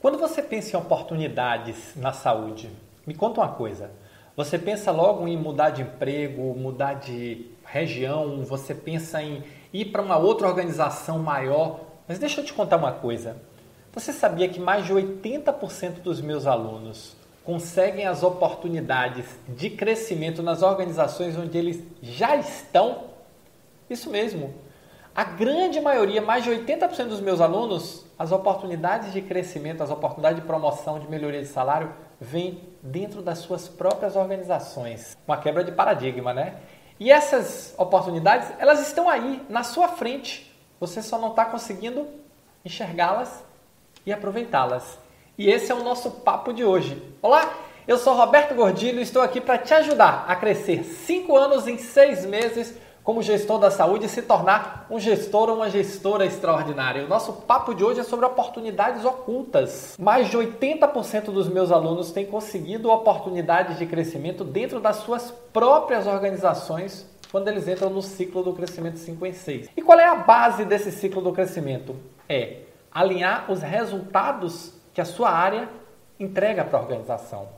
Quando você pensa em oportunidades na saúde, me conta uma coisa. Você pensa logo em mudar de emprego, mudar de região, você pensa em ir para uma outra organização maior. Mas deixa eu te contar uma coisa. Você sabia que mais de 80% dos meus alunos conseguem as oportunidades de crescimento nas organizações onde eles já estão? Isso mesmo. A grande maioria, mais de 80% dos meus alunos, as oportunidades de crescimento, as oportunidades de promoção, de melhoria de salário, vêm dentro das suas próprias organizações. Uma quebra de paradigma, né? E essas oportunidades, elas estão aí, na sua frente. Você só não está conseguindo enxergá-las e aproveitá-las. E esse é o nosso papo de hoje. Olá, eu sou Roberto Gordilho e estou aqui para te ajudar a crescer 5 anos em 6 meses como gestor da saúde se tornar um gestor ou uma gestora extraordinária. O nosso papo de hoje é sobre oportunidades ocultas. Mais de 80% dos meus alunos têm conseguido oportunidades de crescimento dentro das suas próprias organizações quando eles entram no ciclo do crescimento 5 em 6. E qual é a base desse ciclo do crescimento? É alinhar os resultados que a sua área entrega para a organização.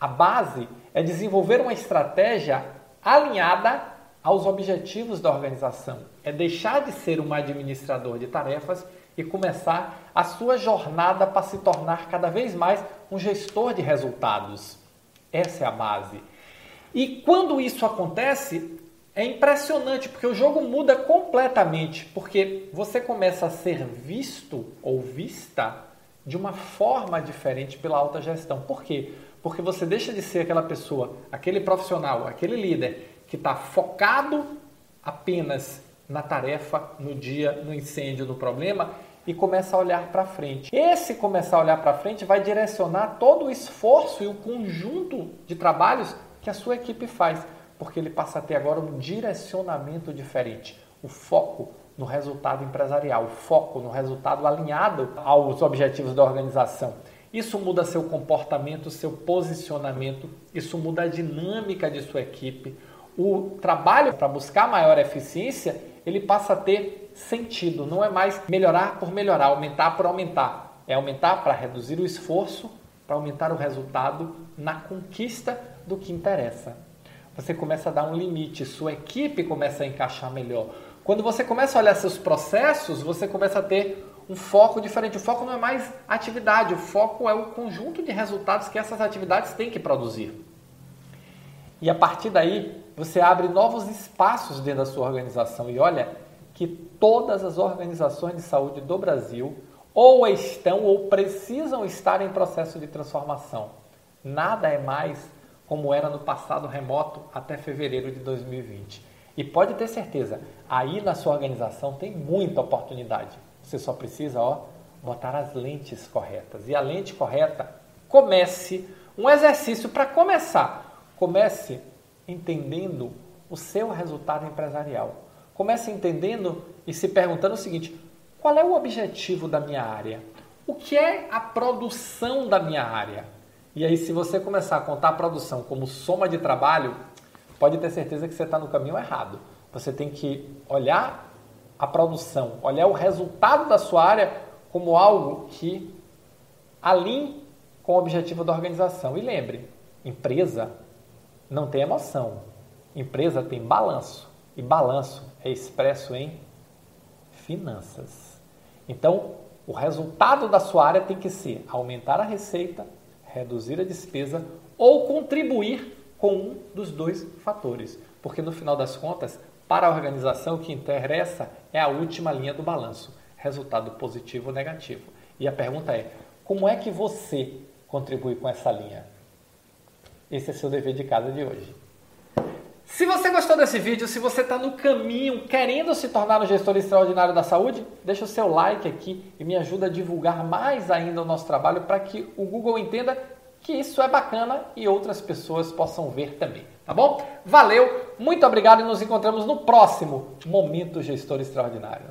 A base é desenvolver uma estratégia alinhada aos objetivos da organização. É deixar de ser um administrador de tarefas e começar a sua jornada para se tornar cada vez mais um gestor de resultados. Essa é a base. E quando isso acontece, é impressionante porque o jogo muda completamente, porque você começa a ser visto ou vista de uma forma diferente pela alta gestão. Por quê? Porque você deixa de ser aquela pessoa, aquele profissional, aquele líder que está focado apenas na tarefa, no dia, no incêndio, no problema e começa a olhar para frente. Esse começar a olhar para frente vai direcionar todo o esforço e o conjunto de trabalhos que a sua equipe faz, porque ele passa a ter agora um direcionamento diferente, o foco no resultado empresarial, foco no resultado alinhado aos objetivos da organização. Isso muda seu comportamento, seu posicionamento, isso muda a dinâmica de sua equipe. O trabalho para buscar maior eficiência, ele passa a ter sentido, não é mais melhorar por melhorar, aumentar por aumentar. É aumentar para reduzir o esforço, para aumentar o resultado na conquista do que interessa. Você começa a dar um limite, sua equipe começa a encaixar melhor quando você começa a olhar seus processos, você começa a ter um foco diferente. O foco não é mais atividade, o foco é o conjunto de resultados que essas atividades têm que produzir. E a partir daí, você abre novos espaços dentro da sua organização. E olha que todas as organizações de saúde do Brasil ou estão ou precisam estar em processo de transformação. Nada é mais como era no passado remoto até fevereiro de 2020. E pode ter certeza, aí na sua organização tem muita oportunidade. Você só precisa, ó, botar as lentes corretas. E a lente correta, comece um exercício para começar. Comece entendendo o seu resultado empresarial. Comece entendendo e se perguntando o seguinte: qual é o objetivo da minha área? O que é a produção da minha área? E aí, se você começar a contar a produção como soma de trabalho, pode ter certeza que você está no caminho errado. Você tem que olhar a produção, olhar o resultado da sua área como algo que alinhe com o objetivo da organização. E lembre, empresa não tem emoção, empresa tem balanço. E balanço é expresso em finanças. Então, o resultado da sua área tem que ser aumentar a receita, reduzir a despesa ou contribuir com um dos dois fatores. Porque no final das contas, para a organização, o que interessa é a última linha do balanço: resultado positivo ou negativo. E a pergunta é: como é que você contribui com essa linha? Esse é seu dever de casa de hoje. Se você gostou desse vídeo, se você está no caminho querendo se tornar um gestor extraordinário da saúde, deixa o seu like aqui e me ajuda a divulgar mais ainda o nosso trabalho para que o Google entenda que isso é bacana e outras pessoas possam ver também, tá bom? Valeu, muito obrigado e nos encontramos no próximo Momento Gestor Extraordinário.